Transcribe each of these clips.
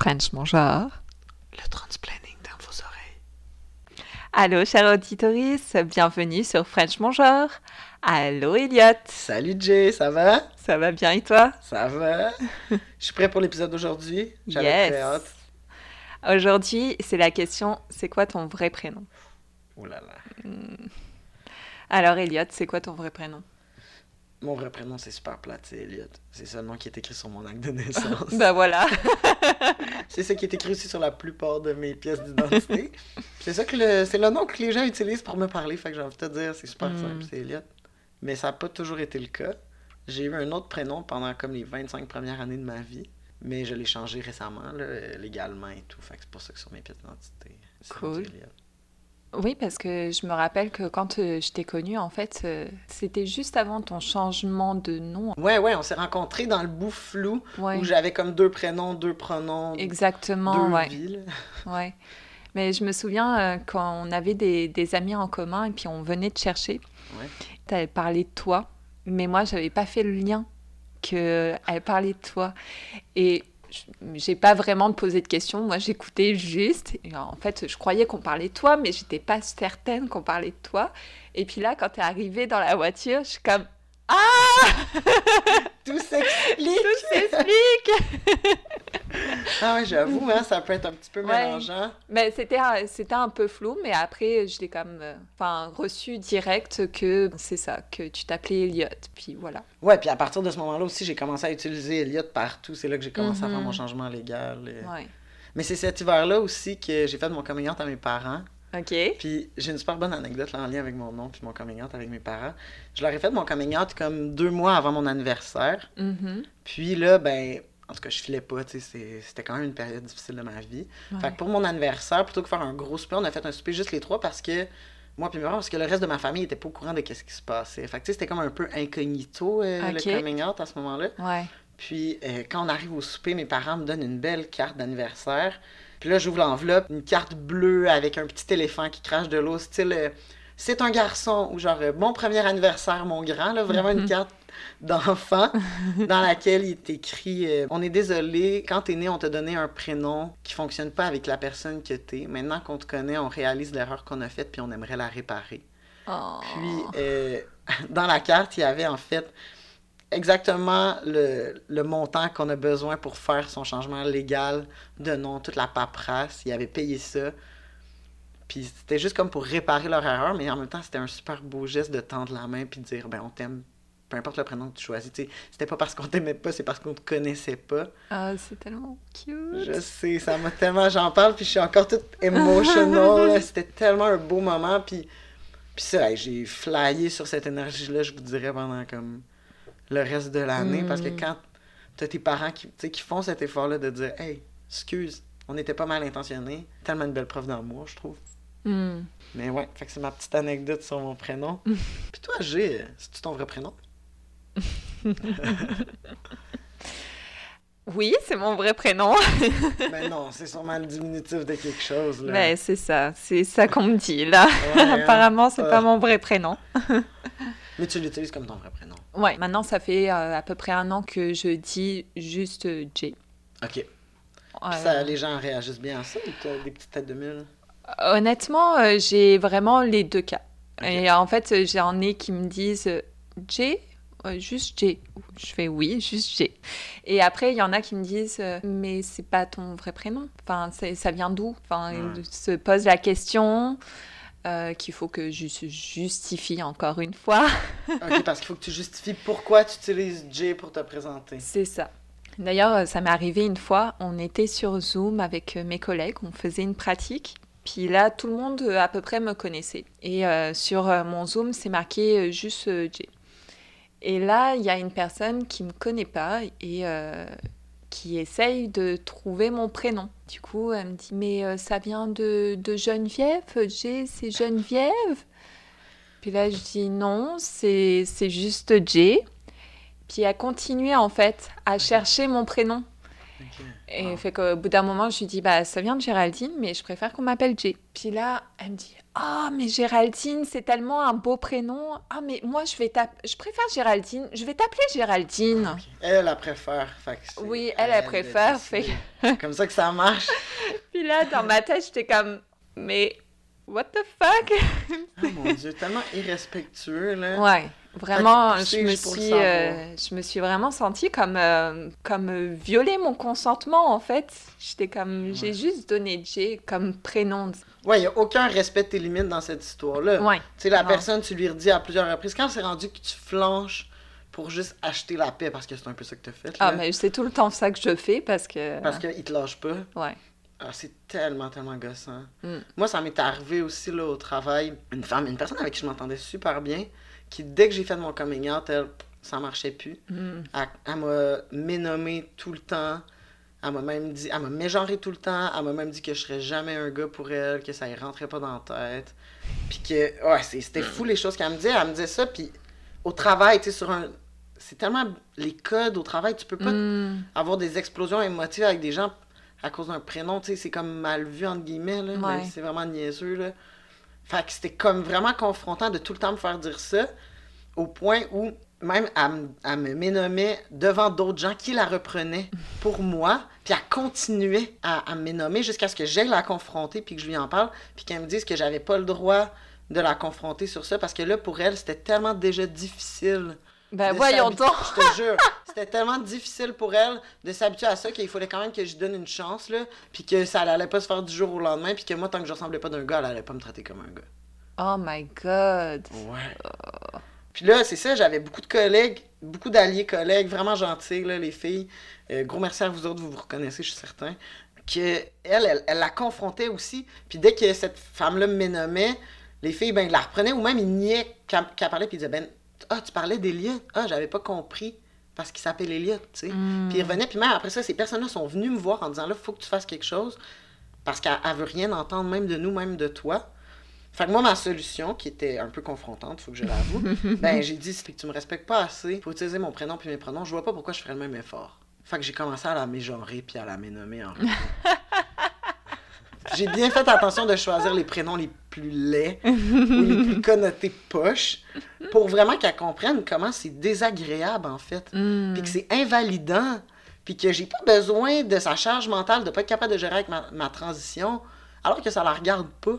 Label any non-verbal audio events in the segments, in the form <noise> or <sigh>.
French Mangeur. Le transplanning dans vos oreilles. Allô, chers auditeurs, bienvenue sur French Mangeur. Allô, Elliot. Salut Jay, ça va? Ça va bien et toi? Ça va. Je suis prêt pour l'épisode d'aujourd'hui. J'avais Yes. très hâte. Aujourd'hui, c'est la question c'est quoi ton vrai prénom? Oh là là. Alors, Elliot, c'est quoi ton vrai prénom? Mon vrai prénom, c'est super plate, c'est Elliot. C'est ça le nom qui est écrit sur mon acte de <laughs> naissance. Bah voilà. <laughs> <laughs> c'est ça qui est écrit aussi sur la plupart de mes pièces d'identité. c'est ça que le... c'est le nom que les gens utilisent pour me parler. Fait que j'ai envie de te dire, c'est super Mm. simple, c'est Elliot. Mais ça n'a pas toujours été le cas. J'ai eu un autre prénom pendant comme les 25 premières années de ma vie. Mais je l'ai changé récemment, là, légalement et tout. Fait que c'est pour ça que sur mes pièces d'identité, c'est Cool. Elliot. Oui, parce que je me rappelle que quand euh, je t'ai connue, en fait, euh, c'était juste avant ton changement de nom. Ouais, ouais, on s'est rencontrés dans le bout flou Ouais. où j'avais comme deux prénoms, deux pronoms, Exactement, deux ouais. villes. <laughs> Ouais. Mais je me souviens euh, quand on avait des, des amis en commun et puis on venait te chercher, Ouais. tu avais parlé de toi, mais moi, j'avais pas fait le lien qu'elle parlait de toi. Et j'ai pas vraiment posé de questions, moi j'écoutais juste. Et en fait, je croyais qu'on parlait de toi, mais j'étais pas certaine qu'on parlait de toi. Et puis là, quand tu es arrivé dans la voiture, je suis comme Tout Ah ouais, j'avoue, hein, ça peut être un petit peu Ouais. mélangeant. Mais c'était un- c'était un peu flou, mais après je l'ai euh, enfin reçu direct que c'est ça, que tu t'appelais Elliot. Puis voilà. Ouais, puis à partir de ce moment-là aussi, j'ai commencé à utiliser Elliot partout. C'est là que j'ai commencé à faire Mhm. mon changement légal. et- Ouais. Mais c'est cet hiver-là aussi que j'ai fait mon coming out à mes parents. Ok. Puis j'ai une super bonne anecdote là, en lien avec mon nom puis mon coming out avec mes parents. Je leur ai fait mon coming out comme deux mois avant mon anniversaire. Mhm. Puis là, ben, en tout cas, je filais pas, tu sais, c'est- c'était quand même une période difficile de ma vie. Ouais. Fait que pour mon anniversaire, plutôt que faire un gros souper, on a fait un souper juste les trois parce que moi puis mes parents, parce que le reste de ma famille était pas au courant de qu'est-ce qui se passait. Fait que tu sais, c'était comme un peu incognito euh, le coming out à ce moment-là. Ouais. Puis euh, quand on arrive au souper, mes parents me donnent une belle carte d'anniversaire. Puis là, j'ouvre l'enveloppe, une carte bleue avec un petit éléphant qui crache de l'eau, style euh, c'est un garçon ou genre euh, bon premier anniversaire mon grand, là, vraiment une carte d'enfant <laughs> dans laquelle il est écrit euh, on est désolé, quand t'es né, on t'a donné un prénom qui fonctionne pas avec la personne que t'es. Maintenant qu'on te connaît, on réalise l'erreur qu'on a faite puis on aimerait la réparer. Oh. Puis, euh, <laughs> dans la carte, il y avait en fait exactement le, le montant qu'on a besoin pour faire son changement légal de nom, toute la paperasse. Il avait payé ça. Puis c'était juste comme pour réparer leur erreur, mais en même temps, c'était un super beau geste de tendre la main puis de dire, ben on t'aime, peu importe le prénom que tu choisis. Tu sais, C'était pas parce qu'on t'aimait pas, c'est parce qu'on te connaissait pas. Ah, c'est tellement cute. Je sais, ça m'a tellement. J'en parle, puis je suis encore toute emotional. là. <laughs> C'était tellement un beau moment. Puis, puis ça, hey, j'ai flyé sur cette énergie-là, je vous dirais, pendant comme le reste de l'année. Parce que Mm. quand t'as tes parents qui, qui font cet effort-là de dire Hey, excuse, on était pas mal intentionnés. Tellement une belle preuve d'amour, je trouve. Hmm. Mais ouais, fait que c'est ma petite anecdote sur mon prénom. <laughs> puis toi, G, c'est-tu ton vrai prénom? <laughs> Oui, c'est mon vrai prénom. <laughs> Ben non, c'est sûrement le diminutif de quelque chose. Là. Mais c'est ça, c'est ça qu'on me dit là. Ouais, hein. Apparemment, c'est Ah. pas mon vrai prénom. Mais tu l'utilises comme ton vrai prénom. Ouais, maintenant ça fait euh, à peu près un an que je dis juste euh, J. Ok. Puis Euh, ça, les gens réagissent bien à ça ou t'as des petites têtes de mule? Honnêtement, euh, j'ai vraiment les deux cas. Et en fait, j'en ai qui me disent euh, J, Euh, juste J. Je fais oui, juste J. Et après, il y en a qui me disent mais c'est pas ton vrai prénom. Enfin, ça vient d'où? Enfin, ils se posent la question. euh, qu'il faut que je justifie encore une fois. <laughs> Ok, parce qu'il faut que tu justifies pourquoi tu utilises J pour te présenter. C'est ça. D'ailleurs, ça m'est arrivé une fois, on était sur Zoom avec mes collègues, on faisait une pratique. Puis là, tout le monde euh, à peu près me connaissait. Et euh, sur euh, mon Zoom, c'est marqué juste J. Et là, il y a une personne qui me connaît pas et qui essaye de trouver mon prénom. Du coup, elle me dit Mais ça vient de, de Geneviève? J, c'est Geneviève? Puis là, je dis Non, c'est c'est juste J. Puis elle continuait en fait à chercher mon prénom. Et Wow. fait qu'au bout d'un moment, je lui dis, bah, ça vient de Géraldine, mais je préfère qu'on m'appelle Jay. Puis là, elle me dit, ah, mais Géraldine, c'est tellement un beau prénom. Ah, mais moi, je vais je préfère Géraldine. Je vais t'appeler Géraldine. Elle, elle préfère. Fait que Oui, elle, elle préfère. C'est comme ça que ça marche. <laughs> Puis là, dans ma tête, j'étais comme, mais what the fuck? Oh mon Dieu, tellement irrespectueux, là. Ouais, vraiment, je me, suis, euh, je me suis vraiment sentie comme, euh, comme euh, violer mon consentement, en fait. J'étais comme, j'ai juste donné Jay comme prénom. Ouais, il n'y a aucun respect de tes limites dans cette histoire-là. Ouais. Tu sais, la Non. personne, tu lui redis à plusieurs reprises. Quand c'est rendu que tu flanches pour juste acheter la paix, parce que c'est un peu ça que tu as fait, Ah, mais c'est tout le temps ça que je fais parce que. parce qu'il te lâche pas. Ouais. Ah, c'est tellement, tellement gossant. Mm. Moi, ça m'est arrivé aussi là, au travail. Une femme, une personne avec qui je m'entendais super bien, qui, dès que j'ai fait mon coming out, elle, ça marchait plus. Mm. Elle, elle m'a ménommé tout le temps. Elle m'a même dit, elle m'a mégenré tout le temps. Elle m'a même dit que je serais jamais un gars pour elle, que ça y rentrait pas dans la tête. Puis que, ouais, c'était fou les choses qu'elle me disait. Elle me disait ça, puis au travail, tu sais, sur un. C'est tellement. Les codes au travail, tu peux pas Mm. avoir des explosions émotives avec des gens à cause d'un prénom, tu sais, c'est comme mal vu, entre guillemets, là. Ouais. mais C'est vraiment niaiseux, là. Fait que c'était comme vraiment confrontant de tout le temps me faire dire ça, au point où même elle, me- ménommait devant d'autres gens qui la reprenaient pour moi, puis elle continuait à, à me ménommer jusqu'à ce que j'aille la confronter, puis que je lui en parle, puis qu'elle me dise que j'avais pas le droit de la confronter sur ça, parce que là, pour elle, c'était tellement déjà difficile Ben voyons donc. Je te jure, c'était tellement difficile pour elle de s'habituer à ça qu'il fallait quand même que je donne une chance, là, puis que ça allait pas se faire du jour au lendemain, puis que moi, tant que je ressemblais pas d'un gars, elle allait pas me traiter comme un gars. Oh my god. Ouais. Puis là, c'est ça, j'avais beaucoup de collègues, beaucoup d'alliés collègues, vraiment gentils, là, les filles. Euh, gros merci à vous autres, vous vous reconnaissez, je suis certain. Que elle, elle, elle la confrontait aussi. Puis dès que cette femme-là me nommait, les filles, ben, ils la reprenaient ou même ils niaient quand, quand elle parlait, puis ils disaient, ben, ah, tu parlais d'Eliott. Ah, j'avais pas compris. Parce qu'il s'appelle Eliott, tu sais. Mm. Puis ils revenaient, puis même après ça, ces personnes-là sont venues me voir en disant, là, faut que tu fasses quelque chose. Parce qu'elle elle veut rien entendre, même de nous, même de toi. Fait que moi, ma solution, qui était un peu confrontante, faut que je l'avoue, <laughs> ben j'ai dit, c'est que tu me respectes pas assez pour utiliser mon prénom puis mes pronoms, je vois pas pourquoi je ferais le même effort. Fait que j'ai commencé à la mégenrer puis à la ménommer en. <laughs> J'ai bien fait attention de choisir les prénoms les plus laids ou les plus connotés poches pour vraiment qu'elle comprenne comment c'est désagréable en fait. Mm. Puis que c'est invalidant. Puis que j'ai pas besoin de sa charge mentale de pas être capable de gérer avec ma, ma transition alors que ça la regarde pas.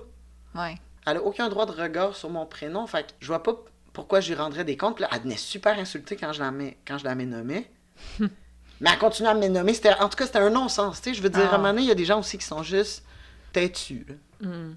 Ouais. Elle a aucun droit de regard sur mon prénom. Fait que je vois pas pourquoi je lui rendrais des comptes. Là, elle venait super insultée quand je la, mets, quand je la ménommais. <laughs> Mais elle continue à me nommer. C'était, en tout cas, c'était un non-sens. tu sais. Je veux dire, Ah. à un moment donné, il y a des gens aussi qui sont juste têtus. là. Mm.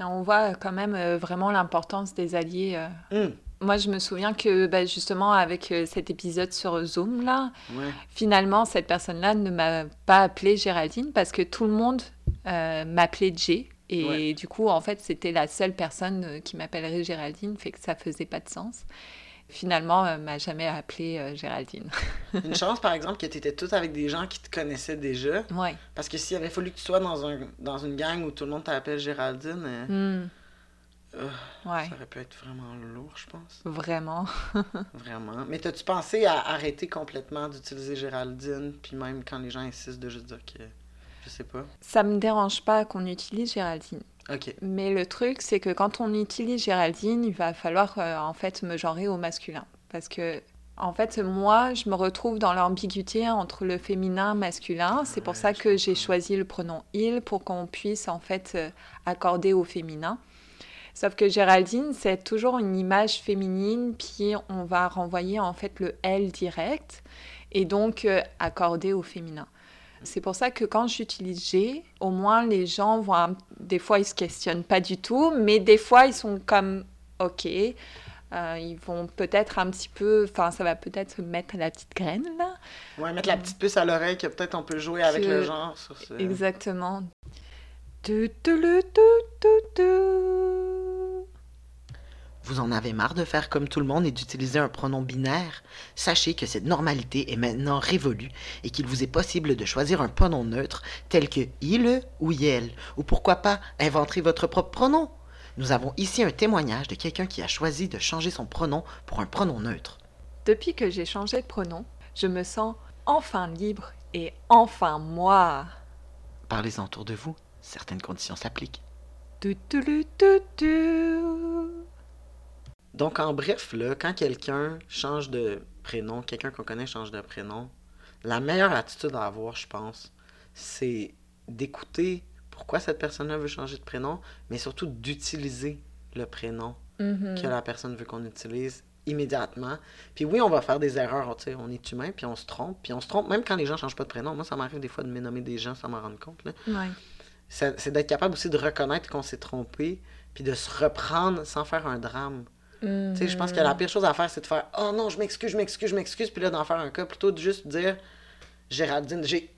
On voit quand même euh, vraiment l'importance des alliés. euh. Hum, Moi, je me souviens que bah, justement, avec euh, cet épisode sur Zoom, là, ouais. finalement, cette personne-là ne m'a pas appelée Géraldine parce que tout le monde euh, m'appelait Jay. Et Ouais. du coup, en fait, c'était la seule personne euh, qui m'appellerait Géraldine, fait que ça faisait pas de sens. Finalement, euh, m'a jamais appelée euh, Géraldine. <laughs> Une chance, par exemple, que tu étais toute avec des gens qui te connaissaient déjà. ouais. Parce que s'il avait fallu que tu sois dans, un, dans une gang où tout le monde t'appelle Géraldine, euh, Mm. Euh, Ouais. ça aurait pu être vraiment lourd, je pense. Vraiment. <laughs> Vraiment. Mais t'as-tu pensé à arrêter complètement d'utiliser Géraldine, puis même quand les gens insistent de juste dire que. Je sais pas? Ça me dérange pas qu'on utilise Géraldine. Mais le truc, c'est que quand on utilise Géraldine, il va falloir euh, en fait me genrer au masculin. Parce que, en fait, moi, je me retrouve dans l'ambiguïté entre le féminin et masculin. C'est pour Ouais, ça que j'ai choisi le pronom il pour qu'on puisse en fait euh, accorder au féminin. Sauf que Géraldine, c'est toujours une image féminine, puis on va renvoyer en fait le elle direct et donc euh, accorder au féminin. C'est pour ça que quand j'utilise G, au moins les gens vont. Des fois, ils se questionnent pas du tout, mais des fois, ils sont comme OK. Euh, ils vont peut-être un petit peu. Enfin, ça va peut-être mettre la petite graine là. Ouais, mettre la petite puce à l'oreille que peut-être on peut jouer avec le genre sur ce. Exactement. Tu, tu, tu. Vous en avez marre de faire comme tout le monde et d'utiliser un pronom binaire? Sachez que cette normalité est maintenant révolue et qu'il vous est possible de choisir un pronom neutre tel que il ou yel, ou pourquoi pas inventer votre propre pronom? Nous avons ici un témoignage de quelqu'un qui a choisi de changer son pronom pour un pronom neutre. Depuis que j'ai changé de pronom, je me sens enfin libre Et enfin moi. Parlez-en autour de vous. Certaines conditions s'appliquent. Tu, tu, tu. Donc, en bref, là, quand quelqu'un change de prénom, quelqu'un qu'on connaît change de prénom, la meilleure attitude à avoir, je pense, c'est d'écouter pourquoi cette personne-là veut changer de prénom, mais surtout d'utiliser le prénom Mhm. que la personne veut qu'on utilise immédiatement. Puis oui, on va faire des erreurs, tu sais, on est humain, puis on se trompe, puis on se trompe même quand les gens changent pas de prénom. Moi, ça m'arrive des fois de me nommer des gens sans m'en rendre compte. Ouais. C'est d'être capable aussi de reconnaître qu'on s'est trompé, puis de se reprendre sans faire un drame. Tu sais, je pense que la pire chose à faire, c'est de faire Oh non, je m'excuse, je m'excuse, je m'excuse, puis là, d'en faire un cas, plutôt de juste dire Géraldine, j'ai.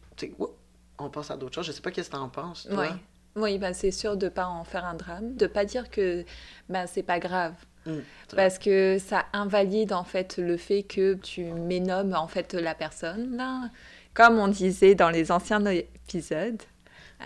On passe à d'autres choses. Je sais pas qu'est-ce que t'en penses, toi. Ouais. Oui, bah, c'est sûr de pas en faire un drame, de pas dire que bah, c'est pas grave. Vrai. Parce que ça invalide en fait le fait que tu ménommes en fait la personne là. Comme on disait dans les anciens épisodes.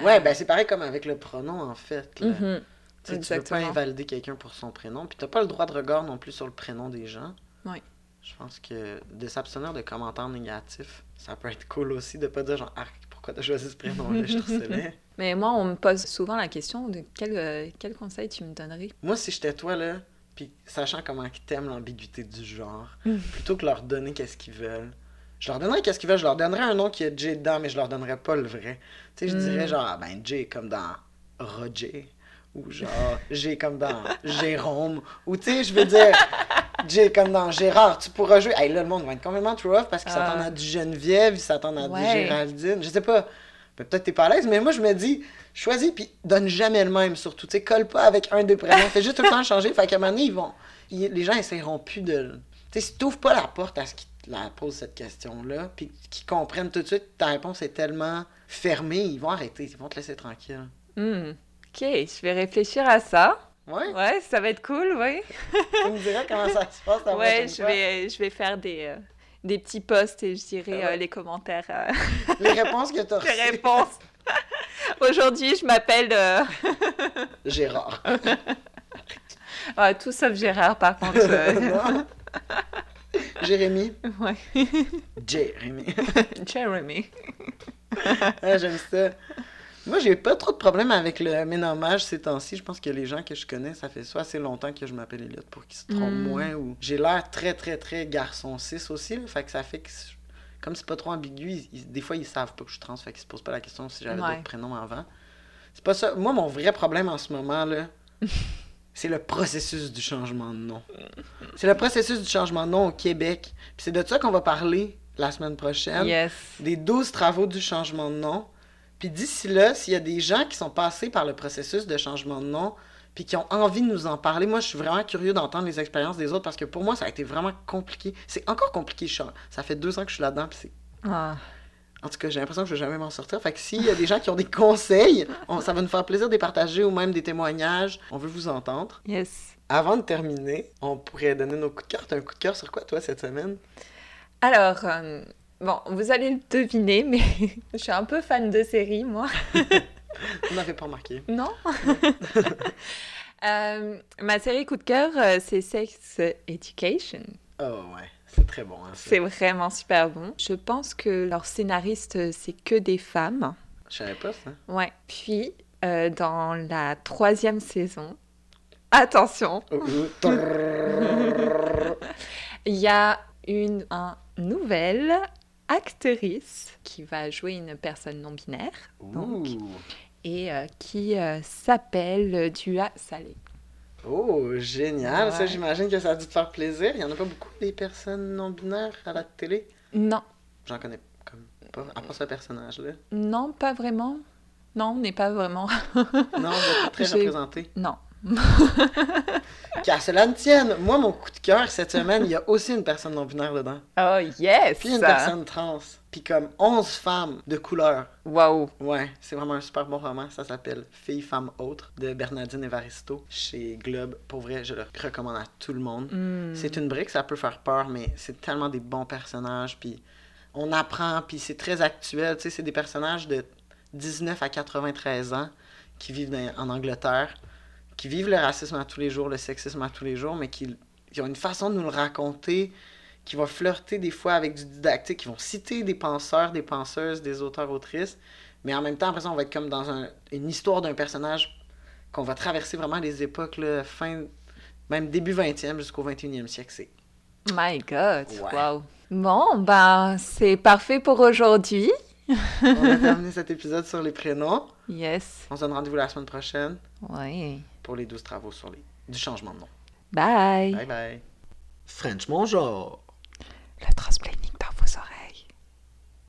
Ouais, Euh, ben c'est pareil comme avec le pronom, en fait. là. mhm. Tu Tu veux pas invalider quelqu'un pour son prénom, puis t'as pas le droit de regard non plus sur le prénom des gens. Oui. Je pense que de s'abstenir de commentaires négatifs, ça peut être cool aussi de pas dire genre Arc, pourquoi t'as choisi ce prénom-là, je. <laughs> Mais moi, on me pose souvent la question de quel, euh, quel conseil tu me donnerais? Moi, si j'étais toi, là, puis sachant comment ils t'aiment l'ambiguïté du genre, Mm. plutôt que leur donner qu'est-ce qu'ils veulent, je leur donnerais qu'est-ce qu'ils veulent, je leur donnerais un nom qui a J dedans, mais je leur donnerais pas le vrai. Tu sais, je Mm. dirais genre, ah, ben J comme dans Roger, ou genre J comme dans Jérôme, ou tu sais, je veux dire J comme dans Gérard, tu pourras jouer. Hey, là, le monde va être complètement true off parce qu'ils Ah. s'attendent à du Geneviève, ils s'attendent à du. Géraldine, je sais pas. Peut-être t'es pas à l'aise, mais moi je me dis, choisis puis donne jamais le même surtout. Tu sais, colle pas avec un des prénoms. Fais juste tout le temps changer. Fait qu'à un moment donné, ils vont. ils- les gens essaieront plus de. Tu sais, si t'ouvres pas la porte à ce qu'ils te la posent cette question-là, puis qu'ils comprennent tout de suite que ta réponse est tellement fermée, ils vont arrêter, ils vont te laisser tranquille. Hmm. Ok, je vais réfléchir à ça. Ouais? Ouais, ça va être cool, oui. Tu me diras comment ça se passe ta <laughs> Ouais, je fois. vais, je vais faire des, euh, des petits posts et je dirai Ah ouais. euh, les commentaires, euh, <laughs> Les réponses que t'as <laughs> les reçues. réponses. Aujourd'hui, je m'appelle Gérard. ah, tout sauf Gérard, par contre. Jérémy. ouais. Jérémy. Jeremy. Ah, j'aime ça. Moi, j'ai pas trop de problème avec le ménommage ces temps-ci. Je pense que les gens que je connais, ça fait soit assez longtemps que je m'appelle Elliot pour qu'ils se trompent Mm. moins. Ou j'ai l'air très, très, très garçon 6 aussi. là. fait que ça fait que, comme c'est pas trop ambigu, ils- ils- des fois, ils savent pas que je suis trans. Fait qu'ils se posent pas la question si j'avais Ouais. d'autres prénoms avant. C'est pas ça. Moi, mon vrai problème en ce moment, là, <laughs> c'est le processus du changement de nom. C'est le processus du changement de nom au Québec. Puis c'est de ça qu'on va parler la semaine prochaine Yes. des 12 travaux du changement de nom. Puis d'ici là, s'il y a des gens qui sont passés par le processus de changement de nom, puis qui ont envie de nous en parler, moi, je suis vraiment curieux d'entendre les expériences des autres parce que pour moi, ça a été vraiment compliqué. C'est encore compliqué. Ça fait deux ans que je suis là-dedans, puis c'est... Ah. En tout cas, j'ai l'impression que je vais jamais m'en sortir. Fait que s'il y a des gens qui ont des conseils, on- ça va nous faire plaisir de les partager ou même des témoignages. On veut vous entendre. Yes. Avant de terminer, on pourrait donner nos coups de cœur. T'as un coup de cœur sur quoi, toi, cette semaine? Alors, euh, bon, vous allez le deviner, mais <laughs> je suis un peu fan de séries, moi. <laughs> On n'avait pas remarqué. Non? <laughs> Euh, Ma série coup de cœur, euh, c'est Sex Education. Oh ouais, c'est très bon. Hein. C'est vraiment super bon. Je pense que leurs scénaristes, euh, c'est que des femmes. Je savais pas ça. Ouais. Puis, euh, dans la troisième saison, attention, il y a une un nouvelle actrice qui va jouer une personne non binaire Donc. Et euh, qui euh, s'appelle Dua Saleh. Oh, génial. Ça, j'imagine que ça a dû te faire plaisir. Il y en a pas beaucoup des personnes non binaires à la télé? Non, J'en connais comme pas, à part ce personnage-là. non, pas vraiment. Non, on n'est pas vraiment. Non, vous êtes pas très <laughs> représenté. Non. <laughs> Qu'à cela ne tienne, moi, mon coup de cœur cette semaine, il y a aussi une personne non binaire dedans. Oh yes! Puis une personne trans. Puis comme 11 femmes de couleur. Waouh! Ouais, c'est vraiment un super bon roman. Ça s'appelle Filles, femmes, autres de Bernardine Evaristo chez Globe. Pour vrai, je le recommande à tout le monde. Hmm. C'est une brique, ça peut faire peur, mais c'est tellement des bons personnages. Puis on apprend, puis c'est très actuel. Tu sais, c'est des personnages de 19 à 93 ans qui vivent dans- en Angleterre, qui vivent le racisme à tous les jours, le sexisme à tous les jours, mais qui, qui ont une façon de nous le raconter qui va flirter des fois avec du didactique, qui vont citer des penseurs, des penseuses, des auteurs, autrices, mais en même temps, après ça, on va être comme dans un- une histoire d'un personnage qu'on va traverser vraiment les époques, là, fin, même début 20e jusqu'au 21e siècle. C'est My God, Ouais. wow. Bon, ben, c'est parfait pour aujourd'hui. On a <laughs> terminé cet épisode sur les prénoms. Yes. On se donne rendez-vous la semaine prochaine Oui pour les 12 travaux sur les... du changement de nom. Bye! Bye bye! French mon genre!